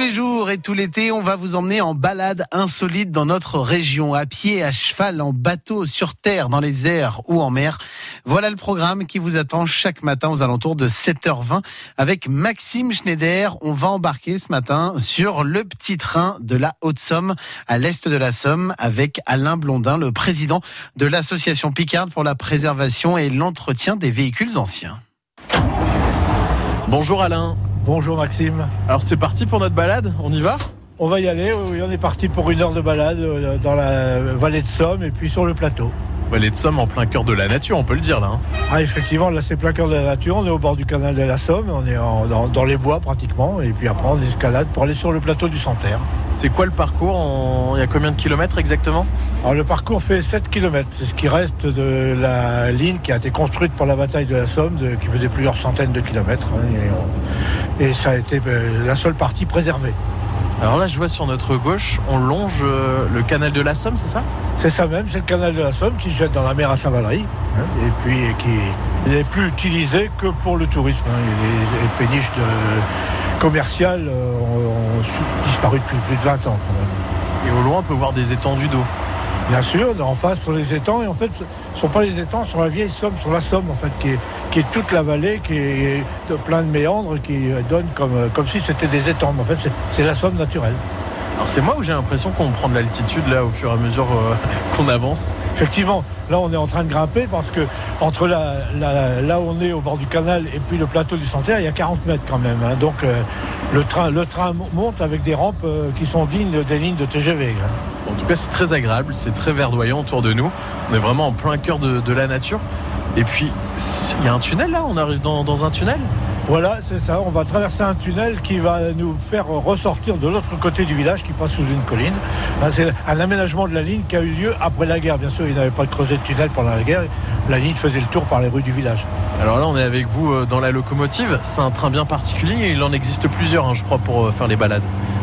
les jours et tout l'été, on va vous emmener en balade insolite dans notre région, à pied, à cheval, en bateau, sur terre, dans les airs ou en mer. Voilà le programme qui vous attend chaque matin aux alentours de 7h20 avec Maxime Schneider. On va embarquer ce matin sur le petit train de la Haute-Somme, à l'est de la Somme, avec Alain Blondin, le président de l'association Picard pour la préservation et l'entretien des véhicules anciens. Bonjour Alain. Bonjour Maxime. Alors c'est parti pour notre balade, on y va? On va y aller, oui, on est parti pour une heure de balade euh, dans la vallée de Somme et puis sur le plateau. Vallée de Somme en plein cœur de la nature, on peut le dire là. hein. Ah effectivement, là c'est plein cœur de la nature, on est au bord du canal de la Somme, on est en- dans, dans les bois pratiquement, et puis après on escalade pour aller sur le plateau du Santerre. C'est quoi le parcours Il y a combien de kilomètres exactement Alors le parcours fait 7 km, c'est ce qui reste de la ligne qui a été construite pour la bataille de la Somme, de- qui faisait plusieurs centaines de kilomètres, hein, et, on- et ça a été euh, la seule partie préservée. Alors là je vois sur notre gauche, on longe euh, le canal de la Somme, c'est ça? C'est ça même, c'est le canal de la Somme qui jette dans la mer à Saint-Valery, hein, et puis qui n'est plus utilisé que pour le tourisme. hein. Les, les péniches de- commerciales euh, ont, disparu depuis plus de 20 ans. quand même. Et au loin on peut voir des étendues d'eau. Bien sûr, en face sur les étangs, et en fait, ce ne sont pas les étangs, sur la vieille Somme, sur la Somme, en fait, qui est, qui est toute la vallée, qui est plein de méandres, qui donne comme, comme si c'était des étangs. Mais en fait, c'est la Somme naturelle. Alors c'est moi où j'ai l'impression qu'on prend de l'altitude là au fur et à mesure euh, qu'on avance. Effectivement, là on est en train de grimper parce que entre la- la- là où on est au bord du canal et puis le plateau du Santerre, il y a 40 mètres quand même. hein. Donc euh, le train, le train monte avec des rampes euh, qui sont dignes des lignes de TGV. là. En tout cas c'est très agréable, c'est très verdoyant autour de nous. On est vraiment en plein cœur de, de la nature. Et puis il y a un tunnel là, on arrive dans, dans un tunnel? Voilà, c'est ça. On va traverser un tunnel qui va nous faire ressortir de l'autre côté du village qui passe sous une colline. C'est un aménagement de la ligne qui a eu lieu après la guerre. Bien sûr, il n'avait pas creusé de tunnel pendant la guerre. La ligne faisait le tour par les rues du village. Alors là, on est avec vous euh, dans la locomotive. C'est un train bien particulier il en existe plusieurs, hein, je crois, pour euh, faire les balades.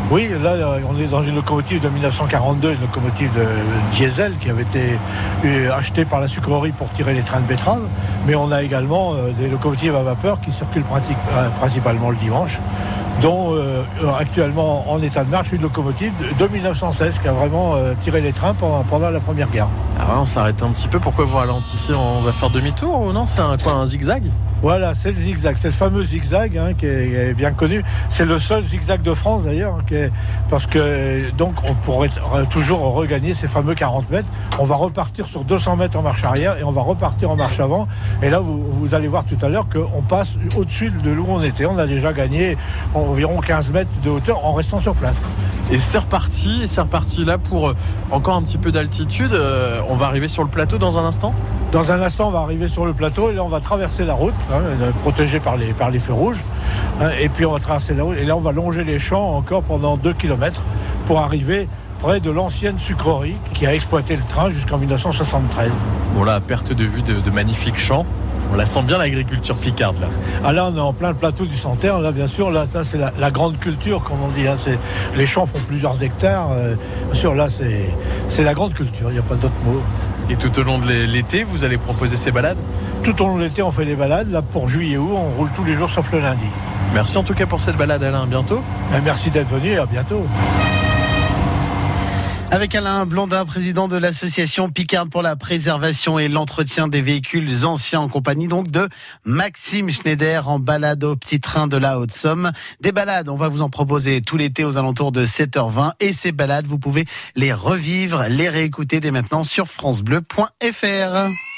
Oui, là, euh, on est dans une locomotive de 1942, une locomotive de diesel qui avait été euh, achetée par la sucrerie pour tirer les trains de betterave. Mais on a également euh, des locomotives à vapeur qui circulent euh, principalement le dimanche, dont euh, actuellement en état de marche une locomotive de, de 1916 qui a vraiment euh, tiré les trains pendant, pendant la Première Guerre. Là, on s'arrête un petit peu. Pourquoi vous ralentissez? On va faire demi-tour ou non? C'est un, quoi, un zigzag? Voilà, c'est le zigzag, c'est le fameux zigzag hein, qui, est, qui est bien connu. C'est le seul zigzag de France d'ailleurs, hein, parce que donc on pourrait toujours regagner ces fameux 40 mètres. On va repartir sur 200 mètres en marche arrière et on va repartir en marche avant. Et là, vous, vous allez voir tout à l'heure qu'on passe au-dessus de l'où on était. On a déjà gagné environ 15 mètres de hauteur en restant sur place. Et c'est reparti. C'est reparti là pour euh, encore un petit peu d'altitude. Euh, on va arriver sur le plateau dans un instant. Dans un instant, on va arriver sur le plateau et là, on va traverser la route, hein, euh, protégé par les, par les feux rouges. hein, et puis, on va traverser la route et là, on va longer les champs encore pendant 2 km pour arriver près de l'ancienne sucrerie qui a exploité le train jusqu'en 1973. Bon là, à perte de vue de, de magnifiques champs. On la sent bien l'agriculture picarde là. Ah là, on est en plein le plateau du Santerre. Là, bien sûr, là, ça, c'est la, la grande culture, comme on dit. hein. C'est- les champs font plusieurs hectares. euh, bien sûr, là, c'est la grande culture. Il n'y a pas d'autre mot. Et tout au long de l'été, vous allez proposer ces balades? Tout au long de l'été, on fait des balades. Là, pour juillet-août, on roule tous les jours sauf le lundi. Merci en tout cas pour cette balade, Alain. À bientôt. Ben, merci d'être venu et à bientôt. Avec Alain Blondin, président de l'association Picard pour la préservation et l'entretien des véhicules anciens en compagnie donc de Maxime Schneider en balade au petit train de la Haute-Somme. Des balades, on va vous en proposer tout l'été aux alentours de 7h20 et ces balades, vous pouvez les revivre, les réécouter dès maintenant sur francebleu.fr.